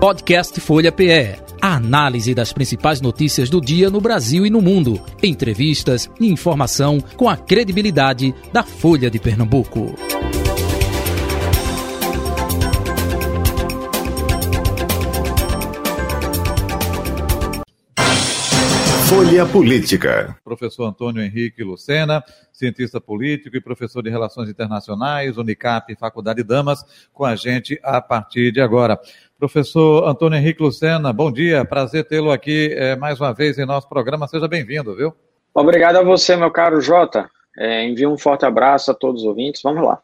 Podcast Folha PE. A análise das principais notícias do dia no Brasil e no mundo. Entrevistas e informação com a credibilidade da Folha de Pernambuco. Folha Política. Professor Antônio Henrique Lucena, cientista político e professor de Relações Internacionais, Unicap, Faculdade Damas, com a gente a partir de agora. Professor Antônio Henrique Lucena, bom dia, prazer tê-lo aqui é, mais uma vez em nosso programa, seja bem-vindo, viu? Obrigado a você, meu caro Jota. É, envio um forte abraço a todos os ouvintes, vamos lá.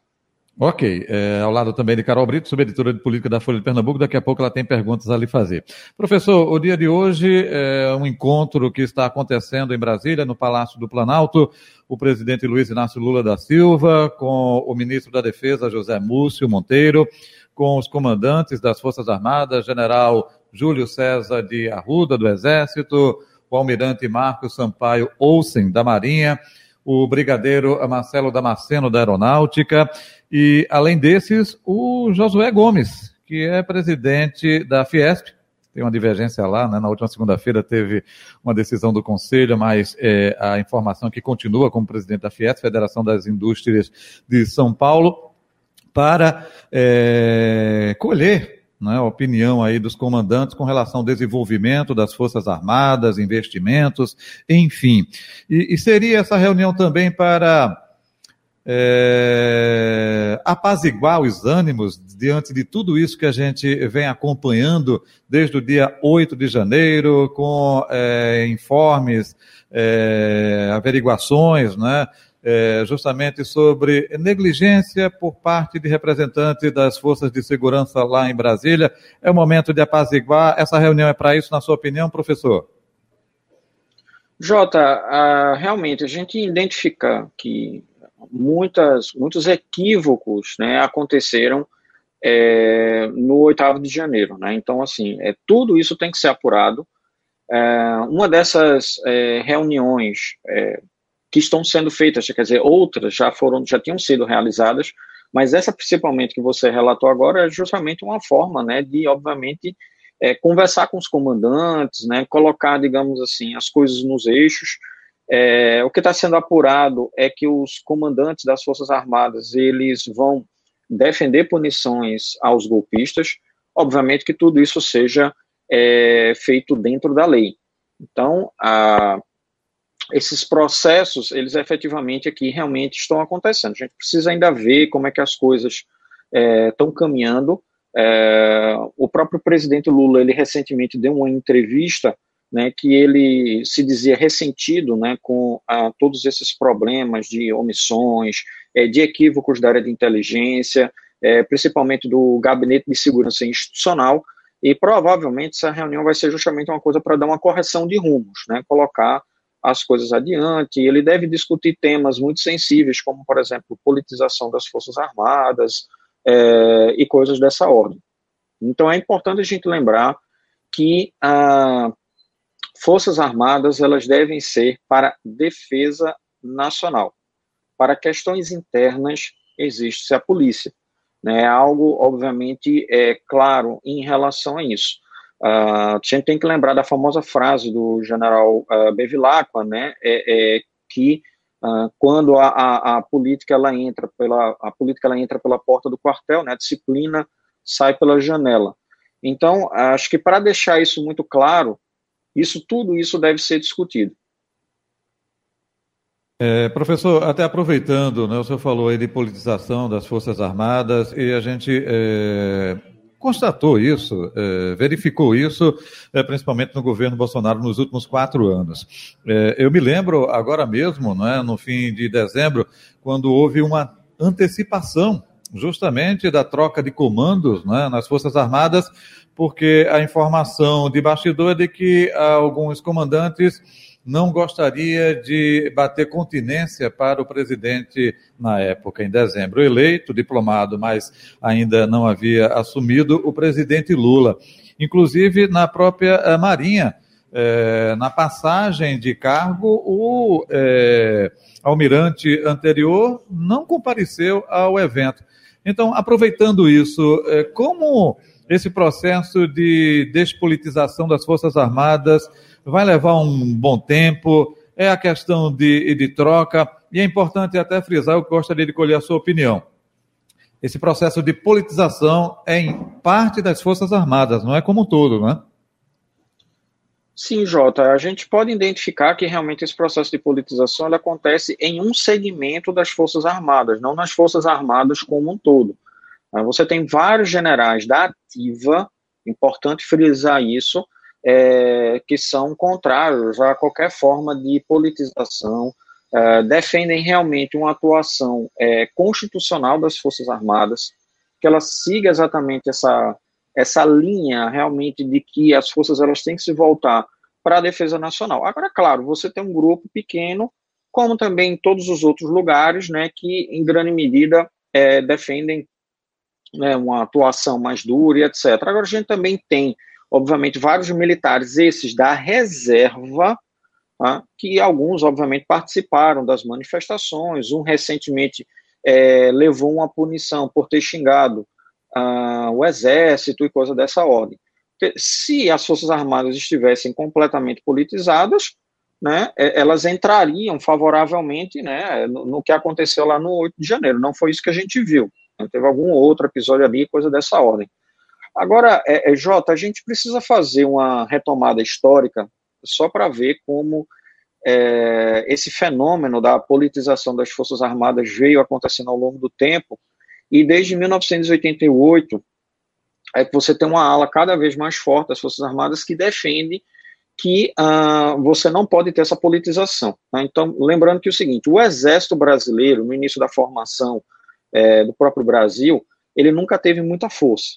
Ok, é, ao lado também de Carol Brito, subeditora de política da Folha de Pernambuco, daqui a pouco ela tem perguntas a lhe fazer. Professor, o dia de hoje é um encontro que está acontecendo em Brasília, no Palácio do Planalto, o presidente Luiz Inácio Lula da Silva, com o ministro da Defesa, José Múcio Monteiro, com os comandantes das Forças Armadas, general Júlio César de Arruda, do Exército, o almirante Marcos Sampaio Olsen, da Marinha, o brigadeiro Marcelo Damasceno, da Aeronáutica, e, além desses, o Josué Gomes, que é presidente da Fiesp, tem uma divergência lá, né? na última segunda-feira teve uma decisão do Conselho, mas é, a informação é que continua como presidente da Fiesp, Federação das Indústrias de São Paulo, para é, colher né, a opinião aí dos comandantes com relação ao desenvolvimento das Forças Armadas, investimentos, enfim. E, e seria essa reunião também para é, apaziguar os ânimos diante de tudo isso que a gente vem acompanhando desde o dia 8 de janeiro, com é, informes, é, averiguações, né, é, justamente sobre negligência por parte de representantes das forças de segurança lá em Brasília. É o momento de apaziguar. Essa reunião é para isso, na sua opinião, professor? Jota, realmente a gente identifica que muitas, muitos equívocos né, aconteceram é, no 8 de janeiro. Né? Então, assim, é, tudo isso tem que ser apurado. É, uma dessas é, reuniões é, que estão sendo feitas, quer dizer, outras já foram, já tinham sido realizadas, mas essa principalmente que você relatou agora é justamente uma forma, né, de obviamente é, conversar com os comandantes, né, colocar, digamos assim, as coisas nos eixos. É, o que está sendo apurado é que os comandantes das forças armadas eles vão defender punições aos golpistas. Obviamente que tudo isso seja é, feito dentro da lei. Então, a, esses processos, eles efetivamente aqui realmente estão acontecendo. A gente precisa ainda ver como é que as coisas estão é, caminhando. É, o próprio presidente Lula, ele recentemente deu uma entrevista né, que ele se dizia ressentido né, com a, todos esses problemas de omissões, é, de equívocos da área de inteligência, é, principalmente do Gabinete de Segurança Institucional, e provavelmente essa reunião vai ser justamente uma coisa para dar uma correção de rumos, né, colocar as coisas adiante. Ele deve discutir temas muito sensíveis, como, por exemplo, politização das Forças Armadas é, e coisas dessa ordem. Então, é importante a gente lembrar que a Forças Armadas elas devem ser para defesa nacional. Para questões internas, existe a polícia. Né? Algo, obviamente, é claro em relação a isso. Uh, a gente tem que lembrar da famosa frase do general uh, Bevilacqua, né, é, é que uh, quando a, a, a, política ela entra pela a política ela entra pela porta do quartel, né, a disciplina sai pela janela. Então, acho que para deixar isso muito claro, isso tudo isso deve ser discutido. É, professor, até aproveitando, né, o senhor falou aí de politização das Forças Armadas e a gente é, constatou isso, é, verificou isso, é, principalmente no governo Bolsonaro nos últimos quatro anos. É, eu me lembro agora mesmo, né, no fim de dezembro, quando houve uma antecipação justamente da troca de comandos né, nas Forças Armadas porque a informação de bastidor é de que alguns comandantes não gostaria de bater continência para o presidente na época, em dezembro, eleito, diplomado, mas ainda não havia assumido o presidente Lula. Inclusive na própria eh, Marinha, é, na passagem de cargo, o é, almirante anterior não compareceu ao evento. Então, aproveitando isso, como esse processo de despolitização das Forças Armadas vai levar um bom tempo, é a questão de, de troca, e é importante até frisar, eu gostaria de colher a sua opinião. Esse processo de politização é em parte das Forças Armadas, não é como um todo, não é? Sim, Jota, a gente pode identificar que realmente esse processo de politização acontece em um segmento das Forças Armadas, não nas Forças Armadas como um todo. Você tem vários generais da ativa, importante frisar isso, é, que são contrários a qualquer forma de politização, é, defendem realmente uma atuação é, constitucional das Forças Armadas, que ela siga exatamente essa, essa linha realmente de que as forças elas têm que se voltar para a defesa nacional. Agora, claro, você tem um grupo pequeno, como também em todos os outros lugares, né, que em grande medida é, defendem né, uma atuação mais dura e etc. Agora, a gente também tem, obviamente, vários militares, esses da reserva, tá, que alguns, obviamente, participaram das manifestações. Um recentemente é, levou uma punição por ter xingado ah, o exército e coisa dessa ordem. Se as Forças Armadas estivessem completamente politizadas, né, é, elas entrariam favoravelmente né, no, no que aconteceu lá no 8 de janeiro. Não foi isso que a gente viu. Teve algum outro episódio ali, coisa dessa ordem. Agora, é, é, Jota, a gente precisa fazer uma retomada histórica só para ver como é, esse fenômeno da politização das Forças Armadas veio acontecendo ao longo do tempo, e desde 1988 é que você tem uma ala cada vez mais forte das Forças Armadas que defende que uh, você não pode ter essa politização. Tá? Então, lembrando que é o seguinte, o Exército Brasileiro, no início da formação é, do próprio Brasil, ele nunca teve muita força.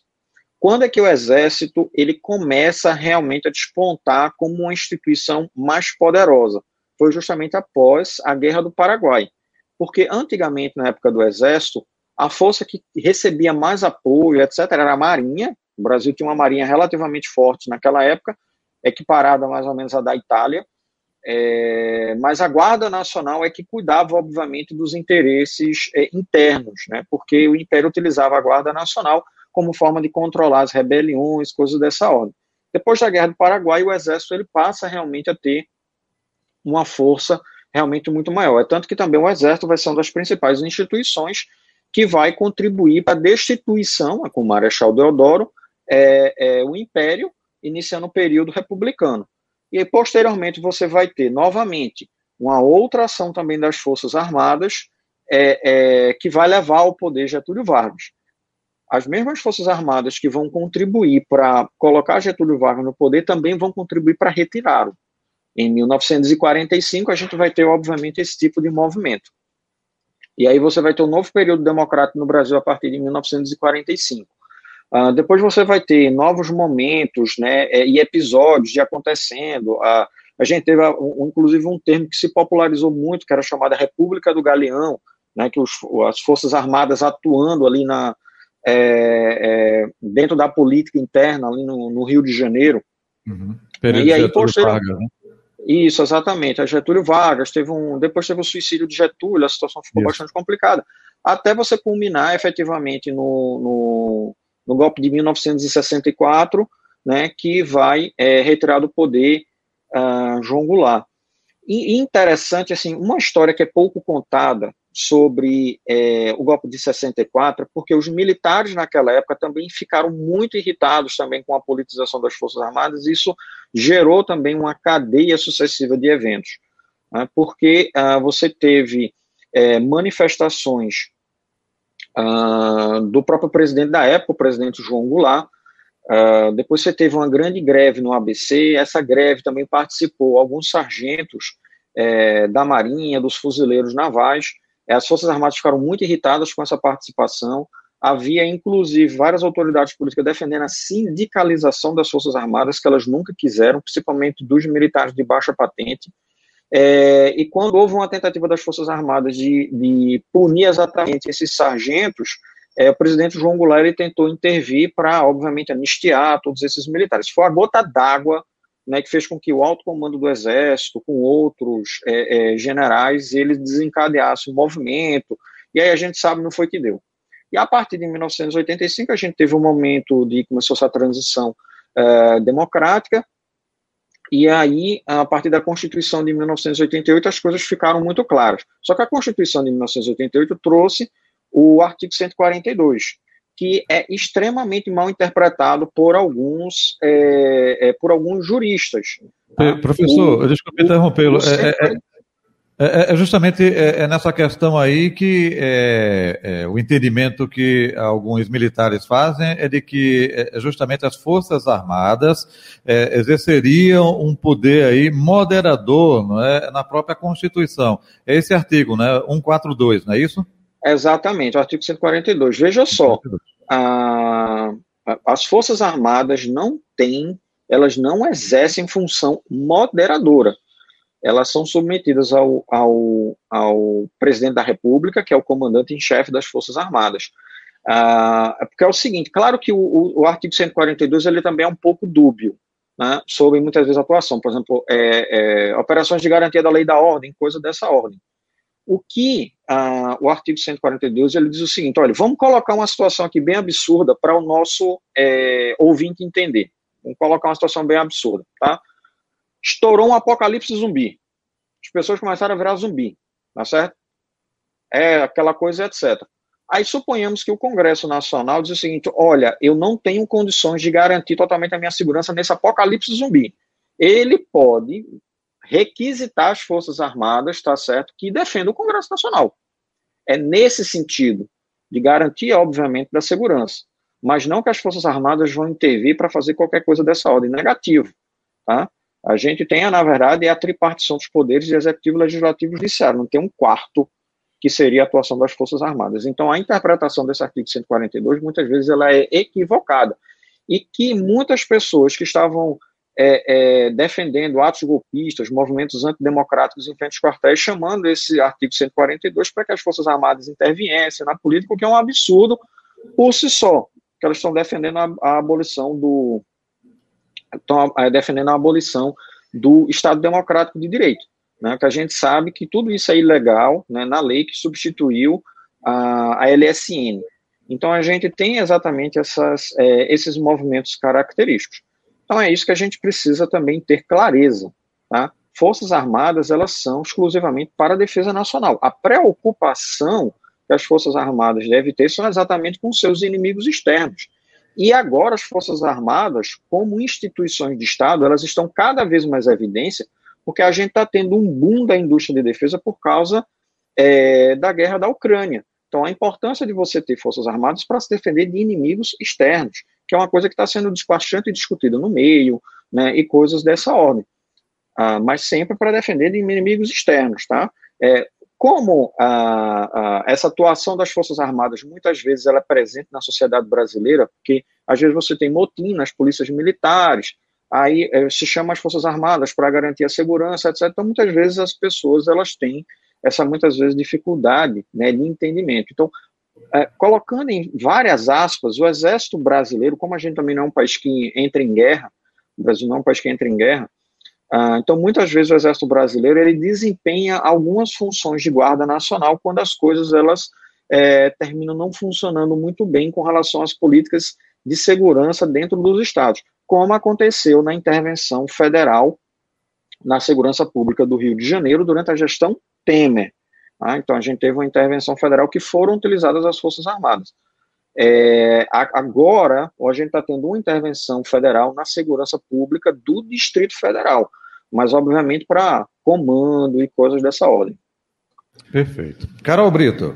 Quando é que o Exército ele começa realmente a despontar como uma instituição mais poderosa? Foi justamente após a Guerra do Paraguai. Porque antigamente, na época do Exército, a força que recebia mais apoio, etc., era a Marinha. O Brasil tinha uma marinha relativamente forte naquela época, equiparada mais ou menos à da Itália, é, mas a Guarda Nacional é que cuidava, obviamente, dos interesses é, internos, né, porque o Império utilizava a Guarda Nacional como forma de controlar as rebeliões, coisas dessa ordem. Depois da Guerra do Paraguai, o Exército ele passa realmente a ter uma força realmente muito maior. É tanto que também o Exército vai ser uma das principais instituições que vai contribuir para a destituição, com o Marechal Deodoro, é, é, o Império, iniciando o período republicano. E posteriormente você vai ter novamente uma outra ação também das Forças Armadas é, é, que vai levar ao poder Getúlio Vargas. As mesmas Forças Armadas que vão contribuir para colocar Getúlio Vargas no poder também vão contribuir para retirá-lo. Em 1945, a gente vai ter, obviamente, esse tipo de movimento. E aí você vai ter um novo período democrático no Brasil a partir de 1945. Uh, depois você vai ter novos momentos né, é, e episódios de acontecendo. Uh, a gente teve, um, inclusive, um termo que se popularizou muito, que era chamada República do Galeão, né, que os, as Forças Armadas atuando ali na, é, é, dentro da política interna, ali no, no Rio de Janeiro. Uhum. E aí, posterior... Vargas, né? Isso, exatamente. A Getúlio Vargas teve um. Depois teve o suicídio de Getúlio, a situação ficou Isso. bastante complicada. Até você culminar efetivamente no, no no golpe de 1964, né, que vai é, retirar do poder uh, João Goulart. E, interessante, assim, uma história que é pouco contada sobre é, o golpe de 64, porque os militares naquela época também ficaram muito irritados também com a politização das Forças Armadas, e isso gerou também uma cadeia sucessiva de eventos, né, porque uh, você teve é, manifestações uh, do próprio presidente da época, o presidente João Goulart. Uh, depois você teve uma grande greve no ABC, essa greve também participou alguns sargentos é, da Marinha, dos fuzileiros navais. É, as Forças Armadas ficaram muito irritadas com essa participação. Havia, inclusive, várias autoridades políticas defendendo a sindicalização das Forças Armadas, que elas nunca quiseram, principalmente dos militares de baixa patente. É, e quando houve uma tentativa das Forças Armadas de, de punir exatamente esses sargentos, é, o presidente João Goulart ele tentou intervir para, obviamente, anistiar todos esses militares. Foi a gota d'água né, que fez com que o alto comando do Exército, com outros é, é, generais, eles desencadeassem o movimento, e aí a gente sabe não foi que deu. E a partir de 1985 a gente teve um momento de começou essa transição uh, democrática, e aí, a partir da Constituição de 1988, as coisas ficaram muito claras. Só que a Constituição de 1988 trouxe o artigo 142, que é extremamente mal interpretado por alguns, é, é, por alguns juristas. Tá? Professor, o, desculpe interrompê-lo. É, é, é, é, justamente é, é, nessa questão aí que é, é, o entendimento que alguns militares fazem é de que é, justamente as Forças Armadas é, exerceriam um poder aí moderador não é, na própria Constituição. É esse artigo, né, 142, não é isso? Exatamente, o artigo 142. Veja só, a, as Forças Armadas não têm, elas não exercem função moderadora elas são submetidas ao, ao, ao presidente da República, que é o comandante em chefe das Forças Armadas. Ah, é porque é o seguinte, claro que o, o, o, artigo 142 ele também é um pouco dúbio, né, sobre muitas vezes a atuação, por exemplo, é, é, operações de garantia da lei da ordem, coisa dessa ordem. O que ah, o artigo 142 ele diz o seguinte: olha, vamos colocar uma situação aqui bem absurda para o nosso é, ouvinte entender. Vamos colocar uma situação bem absurda, tá? estourou um apocalipse zumbi. As pessoas começaram a virar zumbi, tá certo? É aquela coisa, etc. Aí suponhamos que o Congresso Nacional diz o seguinte: olha, eu não tenho condições de garantir totalmente a minha segurança nesse apocalipse zumbi. Ele pode requisitar as Forças Armadas, tá certo, que defendam o Congresso Nacional. É nesse sentido, de garantia, obviamente, da segurança. Mas não que as Forças Armadas vão intervir para fazer qualquer coisa dessa ordem. Negativo. Tá? A gente tem, na verdade, a tripartição dos poderes de executivo, legislativo e judiciário, não tem um quarto que seria a atuação das Forças Armadas. Então, a interpretação desse artigo 142, muitas vezes, ela é equivocada. E que muitas pessoas que estavam é, é, defendendo atos golpistas, movimentos antidemocráticos em frente aos quartéis, chamando esse artigo 142 para que as Forças Armadas interviessem na política, o que é um absurdo por si só, que elas estão defendendo a, a abolição do, estão é, defendendo a abolição do Estado Democrático de Direito, né, que a gente sabe que tudo isso é ilegal né, na lei que substituiu a, a LSN. Então a gente tem exatamente essas, é, esses movimentos característicos. Então é isso que a gente precisa também ter clareza. Tá? Forças Armadas elas são exclusivamente para a defesa nacional. A preocupação que as Forças Armadas devem ter são exatamente com seus inimigos externos. E agora as Forças Armadas, como instituições de Estado, elas estão cada vez mais em evidência, porque a gente está tendo um boom da indústria de defesa por causa é, da guerra da Ucrânia. Então, a importância de você ter Forças Armadas para se defender de inimigos externos, que é uma coisa que está sendo bastante discutida no meio, né, e coisas dessa ordem. Ah, mas sempre para defender de inimigos externos, tá? É, como a, a, essa atuação das Forças Armadas muitas vezes ela é presente na sociedade brasileira, porque às vezes você tem motim nas polícias militares, aí é, se chama as Forças Armadas para garantir a segurança, etc. Então, muitas vezes as pessoas elas têm essa, muitas vezes, dificuldade né, de entendimento. Então, é, colocando em várias aspas, o Exército Brasileiro, como a gente também não é um país que entra em guerra, o Brasil não é um país que entra em guerra, ah, então, muitas vezes o Exército Brasileiro ele desempenha algumas funções de guarda nacional quando as coisas elas é, terminam não funcionando muito bem com relação às políticas de segurança dentro dos estados, como aconteceu na intervenção federal na segurança pública do Rio de Janeiro durante a gestão Temer. Tá? Então, a gente teve uma intervenção federal que foram utilizadas as Forças Armadas. É, agora, a gente está tendo uma intervenção federal na segurança pública do Distrito Federal, mas obviamente para comando e coisas dessa ordem. Perfeito. Carol Brito.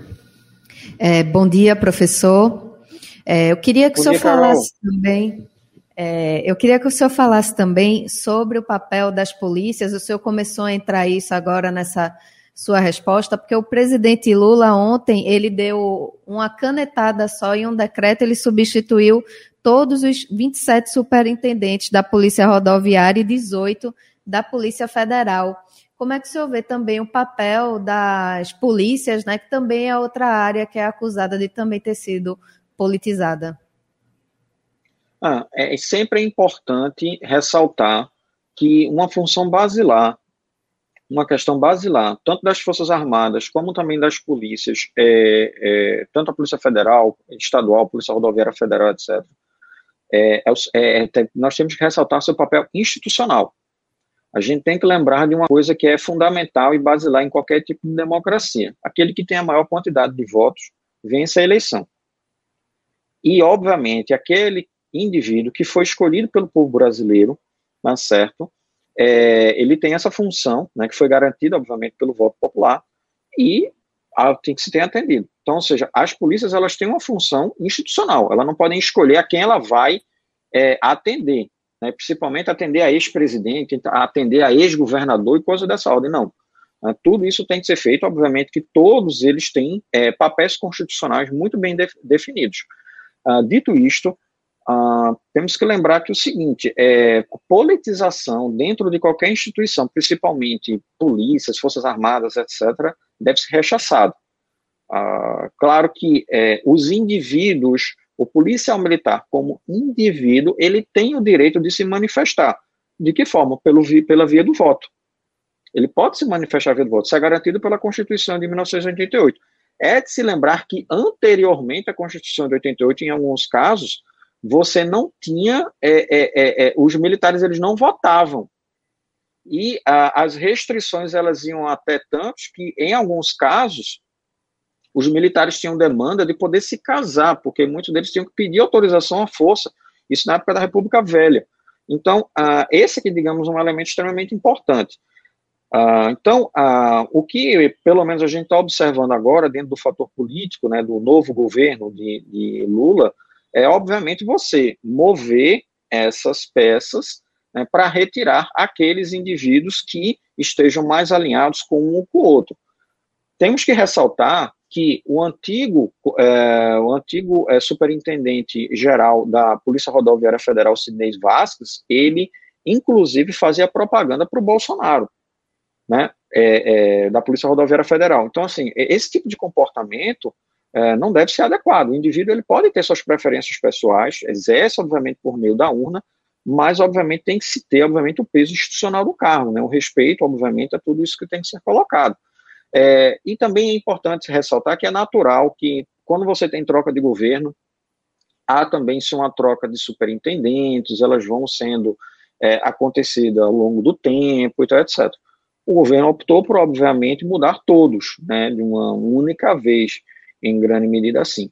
É, bom dia, professor. É, eu queria que bom o senhor dia, falasse Carol. também. É, eu queria que o senhor falasse também sobre o papel das polícias. O senhor começou a entrar isso agora nessa sua resposta, porque o presidente Lula ontem ele deu uma canetada só em um decreto, ele substituiu todos os 27 superintendentes da Polícia Rodoviária e 18 da Polícia Federal. Como é que o senhor vê também o papel das polícias, né, que também é outra área que é acusada de também ter sido politizada? Ah, é sempre importante ressaltar que uma função basilar uma questão basilar, tanto das Forças Armadas como também das polícias, é, é, tanto a Polícia Federal, Estadual, Polícia Rodoviária Federal, etc. É, é, é nós temos que ressaltar seu papel institucional. A gente tem que lembrar de uma coisa que é fundamental e basilar em qualquer tipo de democracia: aquele que tem a maior quantidade de votos vence a eleição. E, obviamente, aquele indivíduo que foi escolhido pelo povo brasileiro, tá certo? É, ele tem essa função, né, que foi garantida, obviamente, pelo voto popular, e a, tem que se ter atendido. Então, ou seja, as polícias elas têm uma função institucional, elas não podem escolher a quem ela vai é, atender, né, principalmente atender a ex-presidente, atender a ex-governador e coisa dessa ordem, não. É, tudo isso tem que ser feito, obviamente que todos eles têm é, papéis constitucionais muito bem de, definidos. Uh, dito isto, Uh, temos que lembrar que o seguinte, é, a politização dentro de qualquer instituição, principalmente polícias, forças armadas, etc., deve ser rechaçado. Uh, claro que é, os indivíduos, o policial militar como indivíduo, ele tem o direito de se manifestar. De que forma? Pelo, pela via do voto. Ele pode se manifestar via do voto. Isso é garantido pela Constituição de 1988. É de se lembrar que anteriormente à Constituição de 88, em alguns casos, você não tinha, é, é, é, é, os militares eles não votavam. E a, as restrições elas iam até tantos que, em alguns casos, os militares tinham demanda de poder se casar, porque muitos deles tinham que pedir autorização à força, isso na época da República Velha. Então, uh, esse aqui, digamos, é um elemento extremamente importante. Então, o que, pelo menos, a gente está observando agora, dentro do fator político, né, do novo governo de, de Lula, é, obviamente, você mover essas peças né, para retirar aqueles indivíduos que estejam mais alinhados com um ou com o outro. Temos que ressaltar que o antigo, é, o antigo é, superintendente geral da Polícia Rodoviária Federal, Sidney Vasquez, ele, inclusive, fazia propaganda para o Bolsonaro, né, é, é, da Polícia Rodoviária Federal. Então, assim, esse tipo de comportamento é, não deve ser adequado. O indivíduo ele pode ter suas preferências pessoais, exerce, obviamente, por meio da urna, mas, obviamente, tem que se ter, obviamente, o peso institucional do cargo, né? o respeito, obviamente, a tudo isso que tem que ser colocado. É, e também é importante ressaltar que é natural que, quando você tem troca de governo, há também se uma troca de superintendentes, elas vão sendo é, acontecida ao longo do tempo, então, etc. O governo optou por, obviamente, mudar todos, né, de uma única vez em grande medida assim.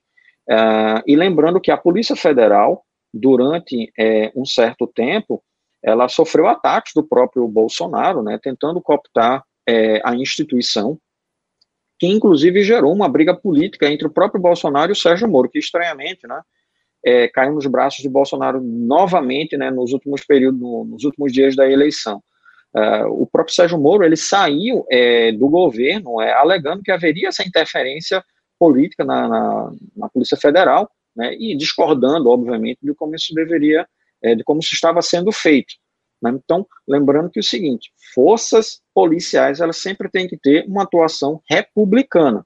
Uh, e lembrando que a Polícia Federal, durante é, um certo tempo, ela sofreu ataques do próprio Bolsonaro, né, tentando cooptar é, a instituição, que inclusive gerou uma briga política entre o próprio Bolsonaro e o Sérgio Moro, que estranhamente, né, é, caiu nos braços de Bolsonaro novamente, né, nos últimos períodos, no, nos últimos dias da eleição. Uh, o próprio Sérgio Moro ele saiu é, do governo é, alegando que haveria essa interferência política na, na, na Polícia Federal, né, e discordando, obviamente, de como isso deveria, é, de como isso estava sendo feito. Né? Então, lembrando que é o seguinte, forças policiais, elas sempre têm que ter uma atuação republicana.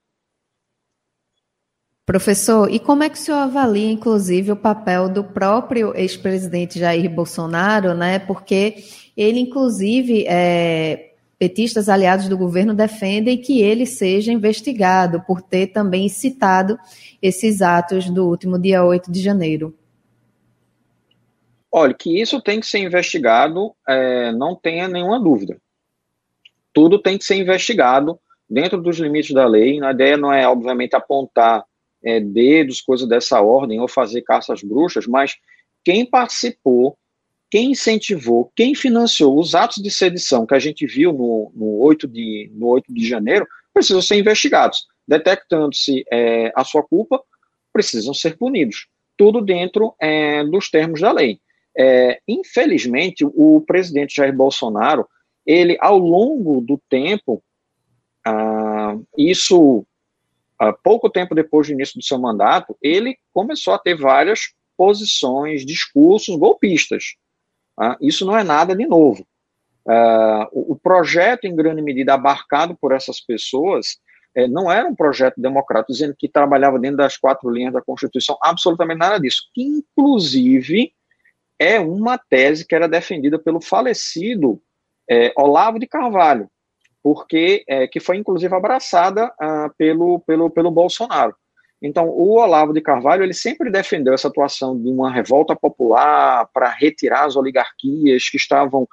Professor, e como é que o senhor avalia, inclusive, o papel do próprio ex-presidente Jair Bolsonaro, né? Porque ele, inclusive, é, petistas aliados do governo defendem que ele seja investigado por ter também citado esses atos do último dia 8 de janeiro. Olha, que isso tem que ser investigado, é, não tenha nenhuma dúvida. Tudo tem que ser investigado dentro dos limites da lei. A ideia não é, obviamente, apontar é, dedos, coisas dessa ordem, ou fazer caças bruxas, mas quem participou quem incentivou, quem financiou os atos de sedição que a gente viu no, no, 8, de, no 8 de janeiro, precisam ser investigados. Detectando-se é, a sua culpa, precisam ser punidos. Tudo dentro é, dos termos da lei. É, infelizmente, o presidente Jair Bolsonaro, ele, ao longo do tempo, ah, isso ah, pouco tempo depois do início do seu mandato, ele começou a ter várias posições, discursos golpistas. Ah, isso não é nada de novo. Ah, o, projeto, em grande medida, abarcado por essas pessoas, é, não era um projeto democrático, dizendo que trabalhava dentro das quatro linhas da Constituição, absolutamente nada disso. Inclusive, é uma tese que era defendida pelo falecido é, Olavo de Carvalho. porque é, que foi inclusive abraçada ah, pelo, pelo, pelo Bolsonaro. Então, o Olavo de Carvalho ele sempre defendeu essa atuação de uma revolta popular para retirar as oligarquias que estavam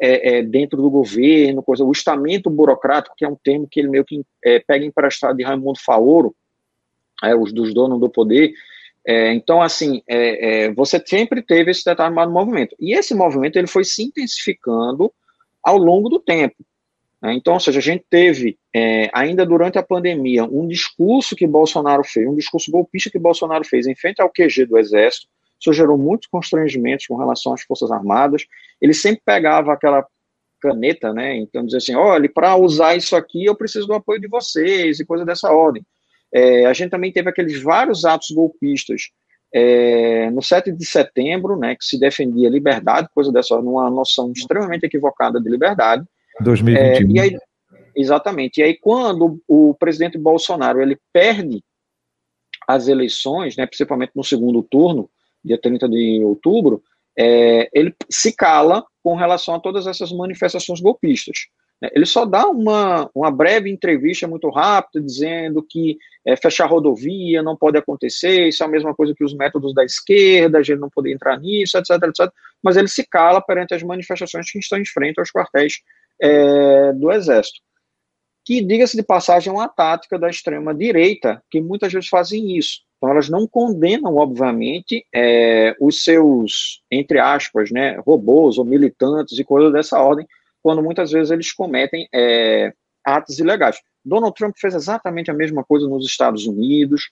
é, é, dentro do governo, coisa, o estamento burocrático, que é um termo que ele meio que é, pega emprestado de Raimundo Faoro, é, os dos donos do poder. É, então, assim, é, você sempre teve esse determinado movimento. E esse movimento ele foi se intensificando ao longo do tempo. Né? Então, ou seja, a gente teve, é, ainda durante a pandemia, um discurso que Bolsonaro fez, um discurso golpista que Bolsonaro fez em frente ao QG do Exército, isso gerou muitos constrangimentos com relação às Forças Armadas. Ele sempre pegava aquela caneta, né? Então, dizer assim: olha, para usar isso aqui eu preciso do apoio de vocês e coisa dessa ordem. É, a gente também teve aqueles vários atos golpistas é, no 7 de setembro, né, que se defendia liberdade, coisa dessa, uma noção extremamente equivocada de liberdade. 2021. É, e aí, exatamente. E aí, quando o presidente Bolsonaro ele perde as eleições, né, principalmente no segundo turno, dia 30 de outubro, é, ele se cala com relação a todas essas manifestações golpistas. Né? Ele só dá uma, uma breve entrevista muito rápida, dizendo que é, fechar rodovia não pode acontecer, isso é a mesma coisa que os métodos da esquerda, a gente não pode entrar nisso, etc, etc. Mas ele se cala perante as manifestações que estão em frente aos quartéis é, do Exército. Que, diga-se de passagem, é uma tática da extrema-direita, que muitas vezes fazem isso. Então, elas não condenam, obviamente, é, os seus, entre aspas, né, robôs ou militantes e coisas dessa ordem, quando muitas vezes eles cometem é, atos ilegais. Donald Trump fez exatamente a mesma coisa nos Estados Unidos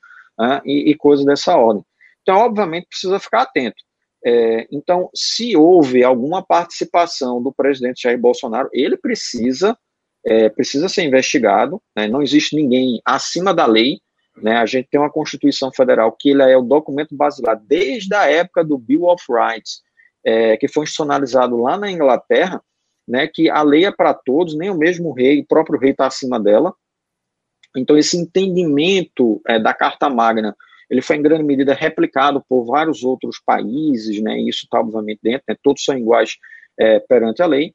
e, e coisas dessa ordem. Então, obviamente, precisa ficar atento. É, então, se houve alguma participação do presidente Jair Bolsonaro, ele precisa é, precisa ser investigado. Né, não existe ninguém acima da lei. Né, a gente tem uma Constituição Federal que ele é o documento basilar desde a época do Bill of Rights, é, que foi institucionalizado lá na Inglaterra, né, que a lei é para todos, nem o mesmo rei, o próprio rei está acima dela. Então, esse entendimento é, da Carta Magna, ele foi em grande medida replicado por vários outros países, né, isso está obviamente dentro, né, todos são iguais é, perante a lei,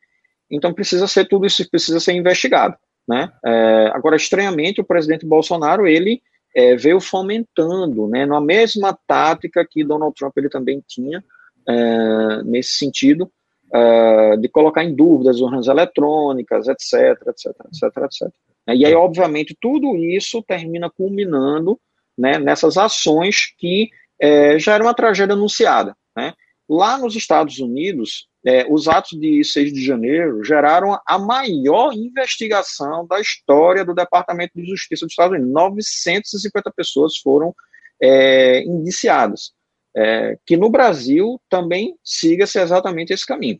então precisa ser tudo isso, precisa ser investigado. Né? É, agora, estranhamente, o presidente Bolsonaro, ele é, veio fomentando, né, na mesma tática que Donald Trump ele também tinha, é, nesse sentido, uh, de colocar em dúvida as urnas eletrônicas, etc, etc, etc, etc. E aí, obviamente, tudo isso termina culminando né, nessas ações que é, já era uma tragédia anunciada. Né? Lá nos Estados Unidos, é, os atos de 6 de janeiro geraram a maior investigação da história do Departamento de Justiça dos Estados Unidos. 950 pessoas foram é, indiciadas é, que no Brasil também siga-se exatamente esse caminho.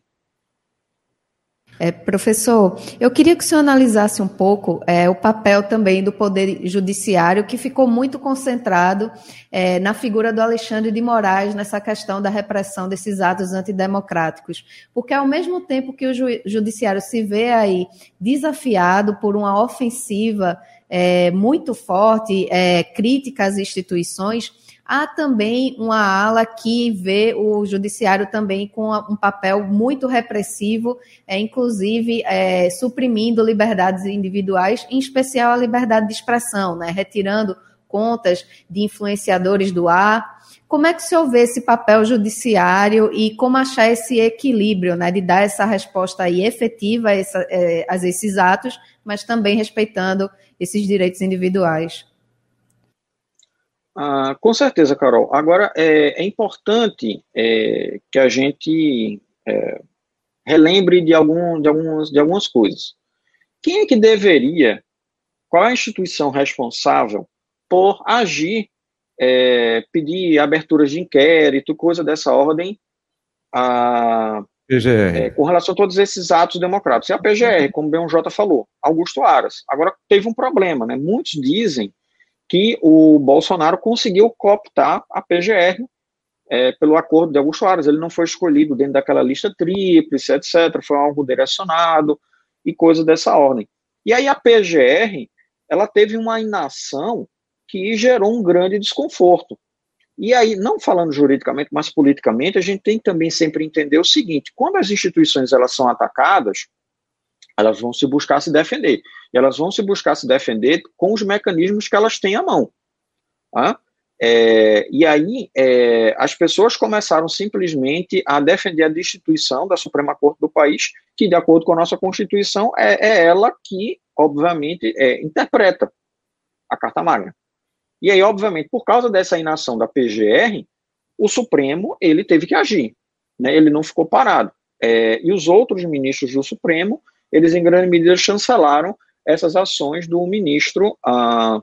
É, professor, eu queria que o senhor analisasse um pouco é, o papel também do Poder Judiciário, que ficou muito concentrado é, na figura do Alexandre de Moraes nessa questão da repressão desses atos antidemocráticos. Porque, ao mesmo tempo que o Judiciário se vê aí desafiado por uma ofensiva é, muito forte, é, crítica às instituições, Há também uma ala que vê o judiciário também com um papel muito repressivo, é, inclusive é, suprimindo liberdades individuais, em especial a liberdade de expressão, né, retirando contas de influenciadores do ar. Como é que se vê esse papel judiciário e como achar esse equilíbrio, né, de dar essa resposta aí efetiva a, essa, é, a esses atos, mas também respeitando esses direitos individuais? Ah, com certeza, Carol. Agora, é, é importante é, que a gente é, relembre de, algum, de, algumas, de algumas coisas. Quem é que deveria, qual é a instituição responsável por agir, é, pedir aberturas de inquérito, coisa dessa ordem, a, é, com relação a todos esses atos democráticos? É a PGR, como o BMJ falou, Augusto Aras. Agora, teve um problema, né? Muitos dizem que o Bolsonaro conseguiu cooptar a PGR é, pelo acordo de Augusto Aras. Ele não foi escolhido dentro daquela lista tríplice, etc. Foi algo direcionado e coisa dessa ordem. E aí a PGR, ela teve uma inação que gerou um grande desconforto. E aí, não falando juridicamente, mas politicamente, a gente tem também sempre entender o seguinte: quando as instituições elas são atacadas, Elas vão se buscar se defender. E elas vão se buscar se defender com os mecanismos que elas têm à mão. Tá? É, e aí é, as pessoas começaram simplesmente a defender a destituição da Suprema Corte do país, que, de acordo com a nossa Constituição, é, é ela que, obviamente, é, interpreta a Carta Magna. E aí, obviamente, por causa dessa inação da PGR, o Supremo ele teve que agir, né? ele não ficou parado. É, e os outros ministros do Supremo, eles em grande medida chancelaram essas ações do ministro ah,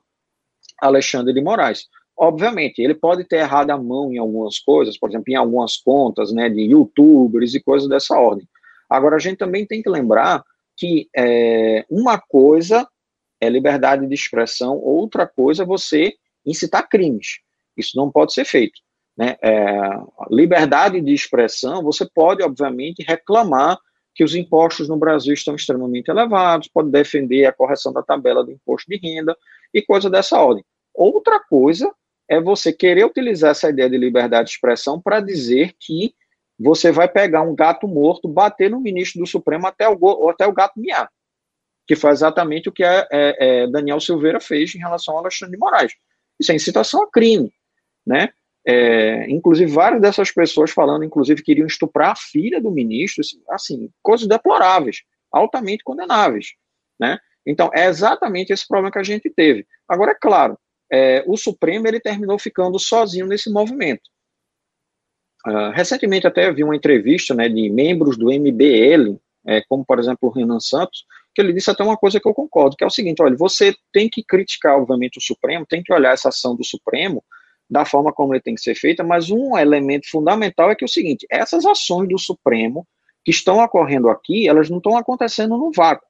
Alexandre de Moraes. Obviamente, ele pode ter errado a mão em algumas coisas, por exemplo, em algumas contas né, de youtubers e coisas dessa ordem. Agora, a gente também tem que lembrar que é, uma coisa é liberdade de expressão, outra coisa é você incitar crimes. Isso não pode ser feito. Né? É, liberdade de expressão, você pode, obviamente, reclamar que os impostos no Brasil estão extremamente elevados, pode defender a correção da tabela do imposto de renda e coisa dessa ordem. Outra coisa é você querer utilizar essa ideia de liberdade de expressão para dizer que você vai pegar um gato morto, bater no ministro do Supremo até o, até o gato miar, que foi exatamente o que é, é, é, Daniel Silveira fez em relação ao Alexandre de Moraes. Isso é incitação a crime, né? É, inclusive, várias dessas pessoas falando, inclusive, que iriam estuprar a filha do ministro, assim, coisas deploráveis, altamente condenáveis, né? Então, é exatamente esse problema que a gente teve. Agora, é claro, é, o Supremo ele terminou ficando sozinho nesse movimento. Uh, recentemente até vi uma entrevista né, de membros do MBL, é, como por exemplo o Renan Santos, que ele disse até uma coisa que eu concordo, que é o seguinte, olha, você tem que criticar, obviamente, o Supremo, tem que olhar essa ação do Supremo da forma como ele tem que ser feita, mas um elemento fundamental é que é o seguinte, essas ações do Supremo que estão ocorrendo aqui, elas não estão acontecendo no vácuo.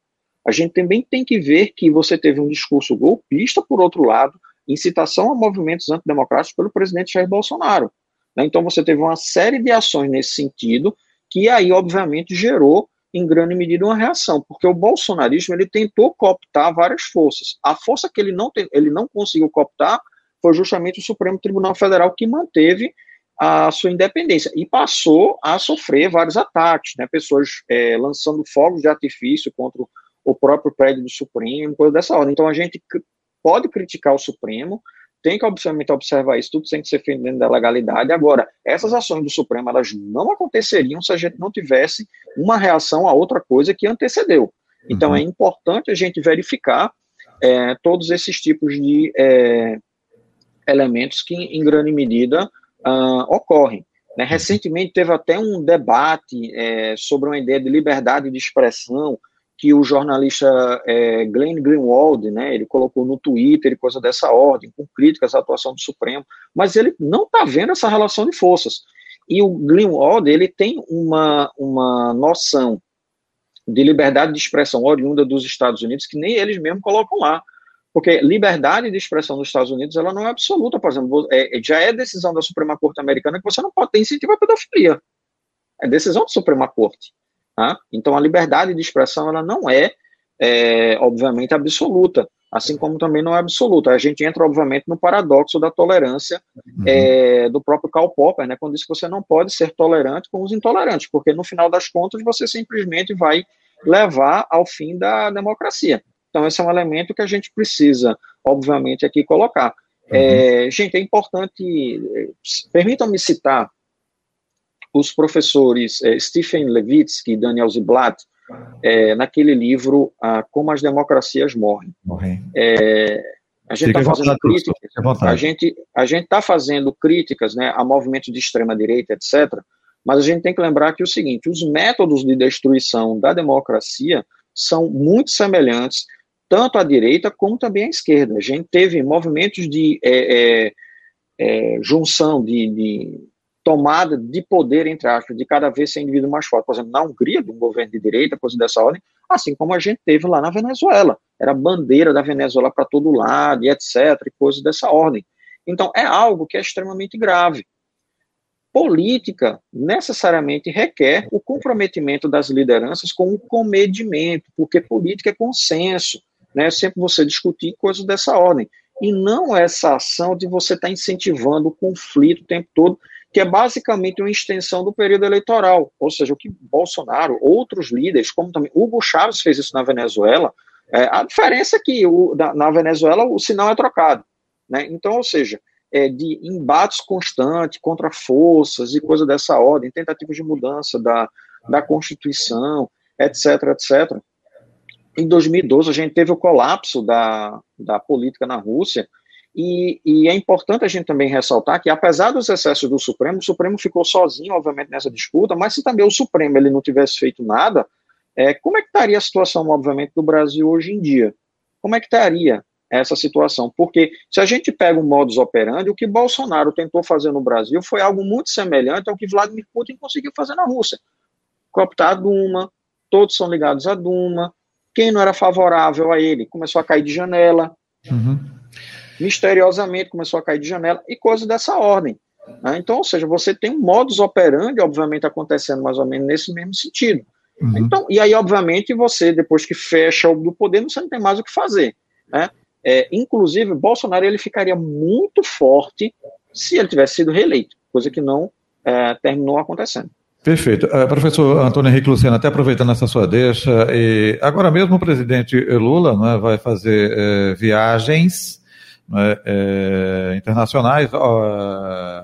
A gente também tem que ver que você teve um discurso golpista, por outro lado, incitação a movimentos antidemocráticos pelo presidente Jair Bolsonaro. Né? Então você teve uma série de ações nesse sentido, que aí, obviamente, gerou em grande medida uma reação, porque o bolsonarismo ele tentou cooptar várias forças. A força que ele não, tem, ele não conseguiu cooptar foi justamente o Supremo Tribunal Federal que manteve a sua independência e passou a sofrer vários ataques, né? pessoas é, lançando fogos de artifício contra o próprio prédio do Supremo, coisa dessa ordem. Então a gente pode criticar o Supremo, tem que obviamente observar isso, tudo tem que ser feito dentro da legalidade. Agora, essas ações do Supremo, elas não aconteceriam se a gente não tivesse uma reação a outra coisa que antecedeu. Então, uhum. é importante a gente verificar é, todos esses tipos de é, elementos que, em grande medida, uh, ocorrem. Né? Recentemente, teve até um debate é, sobre uma ideia de liberdade de expressão que o jornalista é, Glenn Greenwald, né, ele colocou no Twitter e coisa dessa ordem, com críticas à atuação do Supremo, mas ele não está vendo essa relação de forças. E o Greenwald, ele tem uma, uma noção de liberdade de expressão oriunda dos Estados Unidos que nem eles mesmos colocam lá. Porque liberdade de expressão dos Estados Unidos ela não é absoluta, por exemplo, é, já é decisão da Suprema Corte Americana que você não pode ter incentivo à pedofilia. É decisão da Suprema Corte. Tá? Então, a liberdade de expressão ela não é, é, obviamente, absoluta, assim como também não é absoluta. A gente entra, obviamente, no paradoxo da tolerância uhum. é, do próprio Karl Popper, né, quando diz que você não pode ser tolerante com os intolerantes, porque no final das contas você simplesmente vai levar ao fim da democracia. Então, esse é um elemento que a gente precisa, obviamente, aqui colocar. Uhum. É, gente, é importante, é, permitam-me citar os professores é, Stephen Levitsky e Daniel Ziblatt, é, naquele livro ah, Como as Democracias Morrem. Morrem. É, a gente está fazendo críticas, a gente a gente está fazendo críticas, né, a movimentos de extrema direita, etc. Mas a gente tem que lembrar que o seguinte: os métodos de destruição da democracia são muito semelhantes tanto à direita como também à esquerda. A gente teve movimentos de é, é, é, junção de, de, tomada de poder, entre aspas, de cada vez ser indivíduo mais forte. Por exemplo, na Hungria, de um governo de direita, coisa dessa ordem, assim como a gente teve lá na Venezuela. Era bandeira da Venezuela para todo lado, e etc., e coisas dessa ordem. Então, é algo que é extremamente grave. Política necessariamente requer o comprometimento das lideranças com o comedimento, porque política é consenso, né? Sempre você discutir coisas dessa ordem. E não essa ação de você estar tá incentivando o conflito o tempo todo que é basicamente uma extensão do período eleitoral, ou seja, o que Bolsonaro, outros líderes, como também Hugo Chávez fez isso na Venezuela, é, a diferença é que o, na Venezuela o sinal é trocado, né? Então, ou seja, é, de embates constantes contra forças e coisa dessa ordem, tentativas de mudança da, da Constituição, etc, etc. Em 2012, a gente teve o colapso da, da política na Rússia, e, e, é importante a gente também ressaltar que, apesar dos excessos do Supremo, o Supremo ficou sozinho, obviamente, nessa disputa, mas se também o Supremo ele não tivesse feito nada, é, como é que estaria a situação, obviamente, do Brasil hoje em dia? Como é que estaria essa situação? Porque se a gente pega o modus operandi, o que Bolsonaro tentou fazer no Brasil foi algo muito semelhante ao que Vladimir Putin conseguiu fazer na Rússia. Cooptar a Duma, todos são ligados à Duma, quem não era favorável a ele começou a cair de janela, uhum. misteriosamente começou a cair de janela, e coisas dessa ordem. Né? Então, ou seja, você tem um modus operandi, obviamente, acontecendo mais ou menos nesse mesmo sentido. Uhum. Então, e aí, obviamente, você, depois que fecha o do poder, você não tem mais o que fazer. Né? É, inclusive, Bolsonaro ele ficaria muito forte se ele tivesse sido reeleito, coisa que não é, terminou acontecendo. Perfeito. Uh, professor Antônio Henrique Luciano, até aproveitando essa sua deixa, e agora mesmo o presidente Lula né, vai fazer uh, viagens né, internacionais,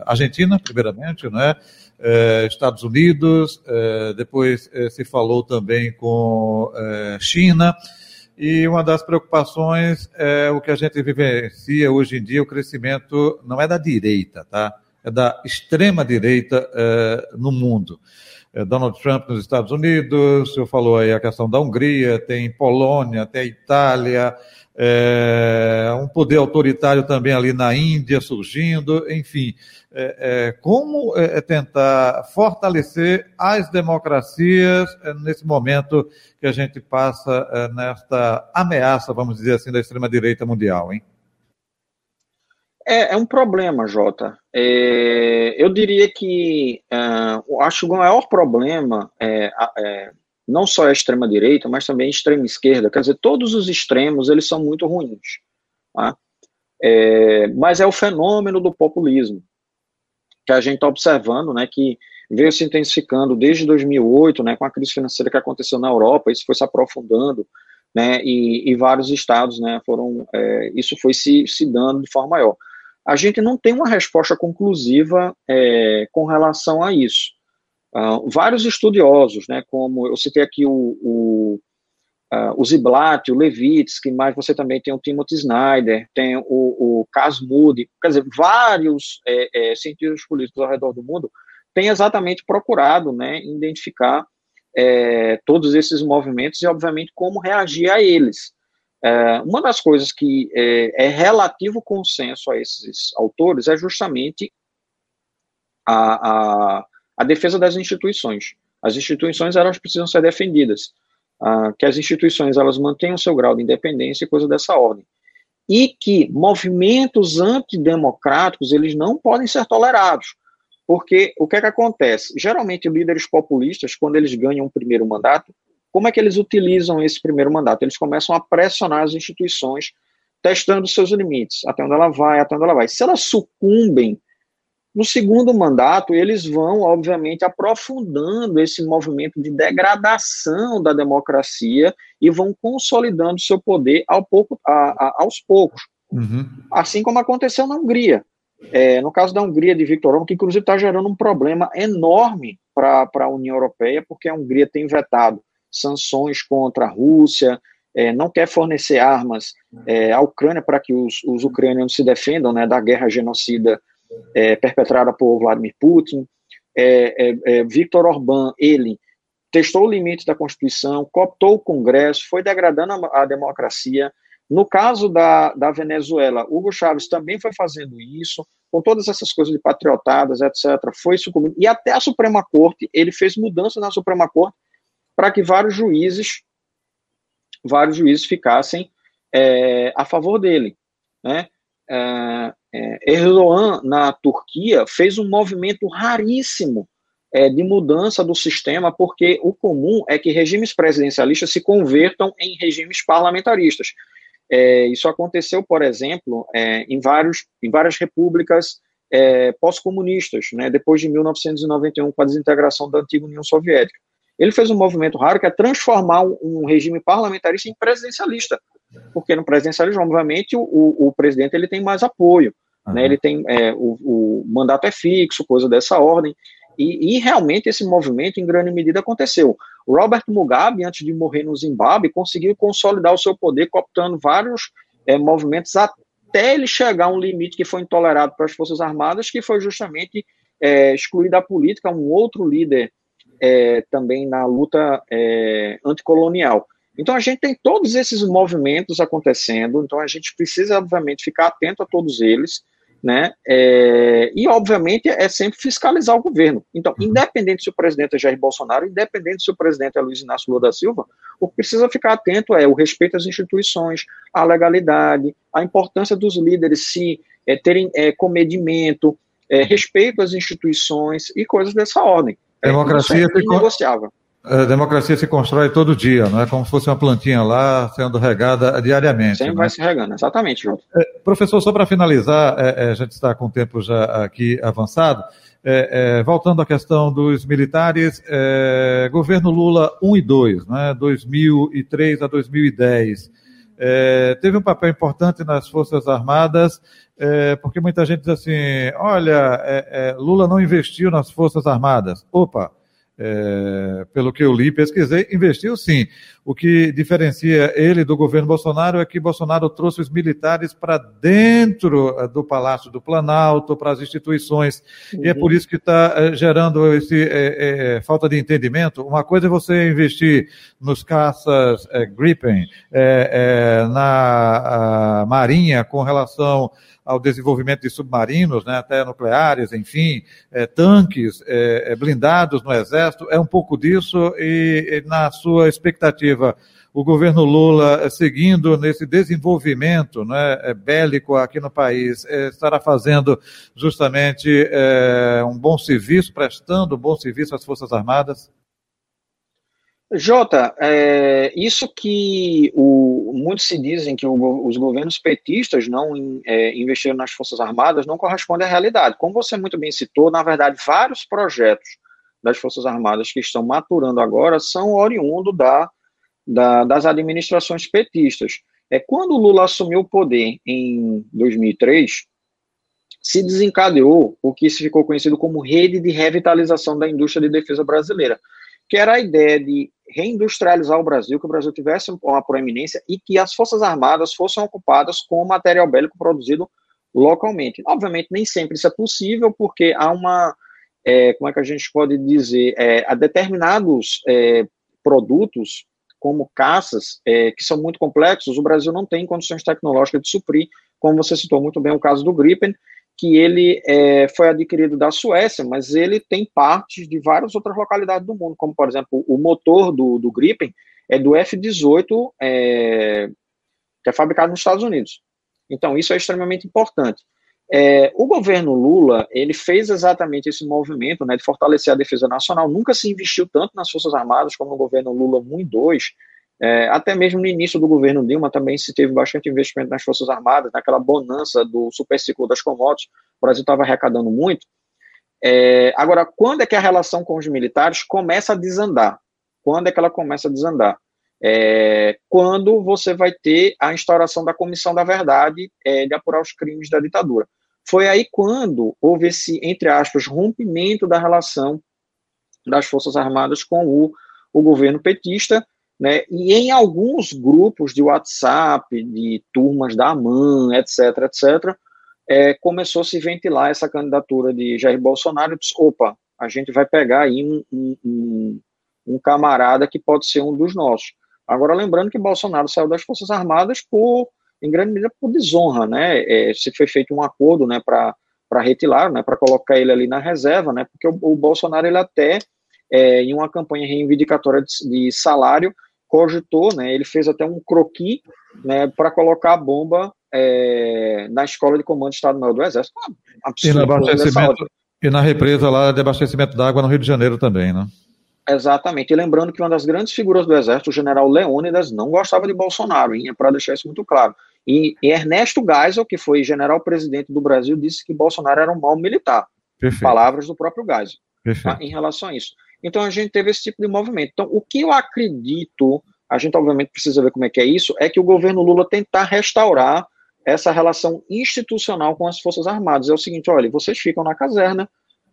Argentina, primeiramente, né, Estados Unidos, depois se falou também com China, e uma das preocupações é o que a gente vivencia hoje em dia, o crescimento não é da direita, tá? É da extrema direita é, no mundo. É Donald Trump nos Estados Unidos, o senhor falou aí a questão da Hungria, tem Polônia, tem Itália, um poder autoritário também ali na Índia surgindo, enfim. Como tentar fortalecer as democracias nesse momento que a gente passa nesta ameaça, vamos dizer assim, da extrema-direita mundial, hein? É, é um problema, Jota. eu diria que acho que o maior problema é, não só a extrema direita, mas também a extrema esquerda. Quer dizer, todos os extremos eles são muito ruins. Tá? É, mas é o fenômeno do populismo que a gente está observando, né, que veio se intensificando desde 2008, né, com a crise financeira que aconteceu na Europa, isso foi se aprofundando, né, e, e vários estados, né, foram, é, isso foi se, se dando de forma maior. A gente não tem uma resposta conclusiva é, com relação a isso. Uh, vários estudiosos, né, como eu citei aqui o, o, uh, o Ziblatt, o Levitsky, mas você também tem o Timothy Snyder, tem o, o Cas Moody, quer dizer, vários é, é, cientistas políticos ao redor do mundo têm exatamente procurado né, identificar é, todos esses movimentos e, obviamente, como reagir a eles. É, uma das coisas que é, é relativo consenso a esses autores é justamente a, a a defesa das instituições. As instituições elas precisam ser defendidas, ah, que as instituições elas mantenham seu grau de independência e coisa dessa ordem. E que movimentos antidemocráticos eles não podem ser tolerados. Porque o que é que acontece? Geralmente, líderes populistas, quando eles ganham um primeiro mandato, como é que eles utilizam esse primeiro mandato? Eles começam a pressionar as instituições, testando seus limites, até onde ela vai, até onde ela vai. Se elas sucumbem no segundo mandato, eles vão, obviamente, aprofundando esse movimento de degradação da democracia e vão consolidando seu poder ao pouco, a, a, aos poucos. Uhum. Assim como aconteceu na Hungria. É, no caso da Hungria de Viktor Orban, que inclusive está gerando um problema enorme para a União Europeia, porque a Hungria tem vetado sanções contra a Rússia, é, não quer fornecer armas é, à Ucrânia para que os, os ucranianos se defendam né, da guerra genocida é, perpetrada por Vladimir Putin. É, é, é, Viktor Orbán, ele testou o limite da Constituição, cooptou o Congresso, foi degradando a, a democracia. No caso da, da Venezuela, Hugo Chávez também foi fazendo isso, com todas essas coisas de patriotadas, etc., foi sucumbindo. E até a Suprema Corte, ele fez mudança na Suprema Corte para que vários juízes, vários juízes ficassem é, a favor dele. Né? É, é, Erdogan, na Turquia, fez um movimento raríssimo é, de mudança do sistema, porque o comum é que regimes presidencialistas se convertam em regimes parlamentaristas. É, isso aconteceu, por exemplo, é, em, vários, em várias repúblicas pós-comunistas, né, depois de 1991, com a desintegração da antiga União Soviética. Ele fez um movimento raro que é transformar um, um regime parlamentarista em presidencialista, porque no presidencialismo, obviamente, o, o, o presidente ele tem mais apoio, uhum. né, ele tem é, o, o, mandato é fixo, coisa dessa ordem, e, e, realmente esse movimento, em grande medida, aconteceu. Robert Mugabe, antes de morrer no Zimbábue, conseguiu consolidar o seu poder, cooptando vários é, movimentos até ele chegar a um limite que foi intolerado para as Forças Armadas, que foi justamente é, excluir da política um outro líder é, também na luta é, anticolonial. Então a gente tem todos esses movimentos acontecendo, então a gente precisa, obviamente, ficar atento a todos eles, né? É, e, obviamente, é sempre fiscalizar o governo. Então, uhum. independente se o presidente é Jair Bolsonaro, independente se o presidente é Luiz Inácio Lula da Silva, o que precisa ficar atento é o respeito às instituições, a legalidade, a importância dos líderes se é, terem é, comedimento, é, respeito às instituições e coisas dessa ordem. É, democracia é negociável. A democracia se constrói todo dia, não é como se fosse uma plantinha lá sendo regada diariamente. Sempre né? vai se regando, exatamente, João. É, professor, só para finalizar, é, é, a gente está com o tempo já aqui avançado, é, é, voltando à questão dos militares, é, governo Lula 1 e 2, né, 2003 a 2010, teve um papel importante nas Forças Armadas, porque muita gente diz assim, olha, Lula não investiu nas Forças Armadas. Opa, é, pelo que eu li, pesquisei, investiu sim. O que diferencia ele do governo Bolsonaro é que Bolsonaro trouxe os militares para dentro eh, do Palácio do Planalto, para as instituições, uhum. e é por isso que está é, gerando esse é, falta de entendimento. Uma coisa é você investir nos caças Gripen, na Marinha com relação ao desenvolvimento de submarinos, né, até nucleares, enfim, é, tanques é, é, blindados no Exército, é um pouco disso e, e, na sua expectativa, o governo Lula, é, seguindo nesse desenvolvimento né, é, bélico aqui no país, é, estará fazendo justamente um bom serviço, prestando um bom serviço às Forças Armadas? Jota, é, isso que o, muitos se dizem que o, os governos petistas não é, investiram nas Forças Armadas não corresponde à realidade. Como você muito bem citou, na verdade, vários projetos das Forças Armadas que estão maturando agora são oriundos da, da, das administrações petistas. É, quando o Lula assumiu o poder em 2003, se desencadeou o que se ficou conhecido como Rede de Revitalização da Indústria de Defesa Brasileira que era a ideia de reindustrializar o Brasil, que o Brasil tivesse uma proeminência e que as Forças Armadas fossem ocupadas com material bélico produzido localmente. Obviamente, nem sempre isso é possível, porque há uma, é, como é que a gente pode dizer, é, há determinados é, produtos, como caças, é, que são muito complexos, o Brasil não tem condições tecnológicas de suprir, como você citou muito bem o caso do Gripen, que ele é, foi adquirido da Suécia, mas ele tem partes de várias outras localidades do mundo, como, por exemplo, o motor do, do Gripen é do F-18, é, que é fabricado nos Estados Unidos. Então, isso é extremamente importante. É, o governo Lula, ele fez exatamente esse movimento né, de fortalecer a defesa nacional, nunca se investiu tanto nas Forças Armadas como no governo Lula 1 e 2, é, até mesmo no início do governo Dilma também se teve bastante investimento nas Forças Armadas, naquela bonança do superciclo das commodities, o Brasil estava arrecadando muito. É, agora, quando é que a relação com os militares começa a desandar? Quando é que ela começa a desandar? É, quando você vai ter a instauração da Comissão da Verdade é, de apurar os crimes da ditadura. Foi aí quando houve esse, entre aspas, rompimento da relação das Forças Armadas com o, o governo petista, né? E em alguns grupos de WhatsApp, de turmas da AMAN, etc., etc., é, começou a se ventilar essa candidatura de Jair Bolsonaro e disse, opa, a gente vai pegar aí um, um, um, um camarada que pode ser um dos nossos. Agora, lembrando que Bolsonaro saiu das Forças Armadas por, em grande medida, por desonra, né? É, se foi feito um acordo, né, para para retirar, né, para colocar ele ali na reserva, né, porque o, o Bolsonaro ele até é, em uma campanha reivindicatória de, de salário cogitou, né, ele fez até um croqui né, para colocar a bomba é, na escola de comando de Estado-Maior do Exército. Ah, e, no abastecimento, e na represa lá de abastecimento d'água no Rio de Janeiro também, né? Exatamente. E lembrando que uma das grandes figuras do Exército, o general Leônidas, não gostava de Bolsonaro, é para deixar isso muito claro. E, e Ernesto Geisel, que foi general-presidente do Brasil, disse que Bolsonaro era um mau militar. Perfeito. Palavras do próprio Geisel tá, em relação a isso. Então a gente teve esse tipo de movimento. Então, o que eu acredito, a gente obviamente precisa ver como é que é isso, é que o governo Lula tentar restaurar essa relação institucional com as Forças Armadas. É o seguinte, olha, vocês ficam na caserna,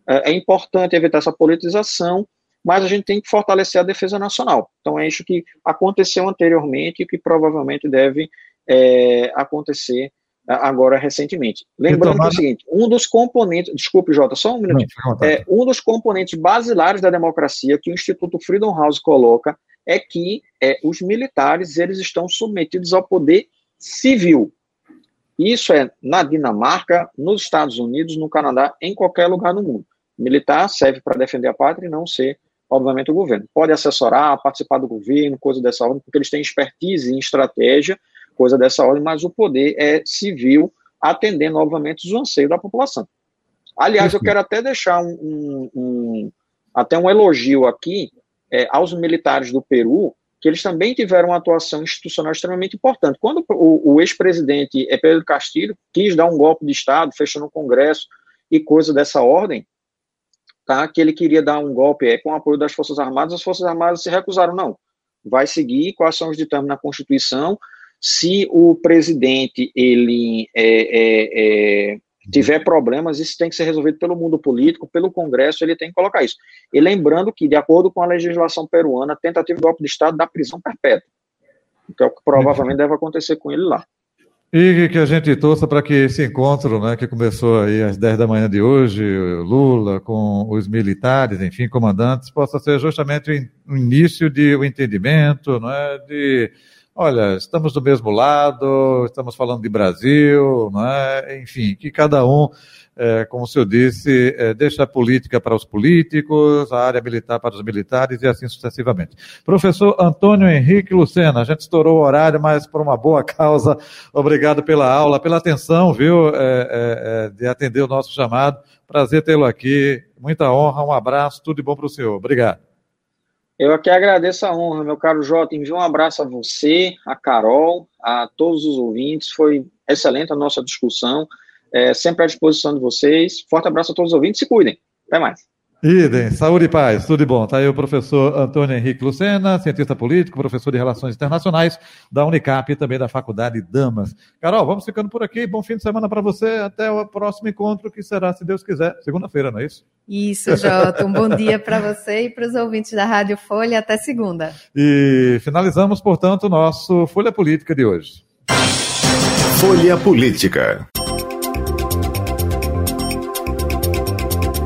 é, é importante evitar essa politização, mas a gente tem que fortalecer a defesa nacional. Então é isso que aconteceu anteriormente e que provavelmente deve é, acontecer agora recentemente. Lembrando o seguinte, um dos componentes, desculpe, Jota, só um minuto, é, um dos componentes basilares da democracia que o Instituto Freedom House coloca é que é, os militares eles estão submetidos ao poder civil. Isso é na Dinamarca, nos Estados Unidos, no Canadá, em qualquer lugar do mundo. militar serve para defender a pátria e não ser, obviamente, o governo. Pode assessorar, participar do governo, coisa dessa ordem, porque eles têm expertise em estratégia, coisa dessa ordem, mas o poder é civil, atendendo, obviamente, os anseios da população. Aliás, eu quero até deixar um, um, um até um elogio aqui é, aos militares do Peru, que eles também tiveram uma atuação institucional extremamente importante. Quando o, o ex-presidente Pedro Castilho quis dar um golpe de Estado, fechando o Congresso e coisa dessa ordem, tá, que ele queria dar um golpe é, com o apoio das Forças Armadas, as Forças Armadas se recusaram, não. Vai seguir quais são os ditames na Constituição. Se o presidente ele é, é, é tiver problemas, isso tem que ser resolvido pelo mundo político, pelo Congresso, ele tem que colocar isso. E lembrando que, de acordo com a legislação peruana, tentativa de golpe de Estado dá prisão perpétua. Então, é o que provavelmente deve acontecer com ele lá. E que a gente torça para que esse encontro, né, que começou aí às 10 da manhã de hoje, Lula com os militares, enfim, comandantes, possa ser justamente o início de um entendimento, não é, de olha, estamos do mesmo lado, estamos falando de Brasil, é? enfim, que cada um, é, como o senhor disse, é, deixa a política para os políticos, a área militar para os militares e assim sucessivamente. Professor Antônio Henrique Lucena, a gente estourou o horário, mas por uma boa causa. Obrigado pela aula, pela atenção, viu, é, é, é, de atender o nosso chamado. Prazer tê-lo aqui. Muita honra, um abraço, tudo de bom para o senhor. Obrigado. Eu aqui agradeço a honra, meu caro Jota. Envio um abraço a você, a Carol, a todos os ouvintes. Foi excelente a nossa discussão. É, sempre à disposição de vocês. Forte abraço a todos os ouvintes. Se cuidem. Até mais. Idem, saúde e paz, tudo de bom. Está aí o professor Antônio Henrique Lucena, cientista político, professor de Relações Internacionais da Unicap e também da Faculdade Damas. Carol, vamos ficando por aqui. Bom fim de semana para você. Até o próximo encontro, que será, se Deus quiser, segunda-feira, não é isso? Isso, Jota. Um bom dia para você e para os ouvintes da Rádio Folha. Até segunda. E finalizamos, portanto, o nosso Folha Política de hoje. Folha Política.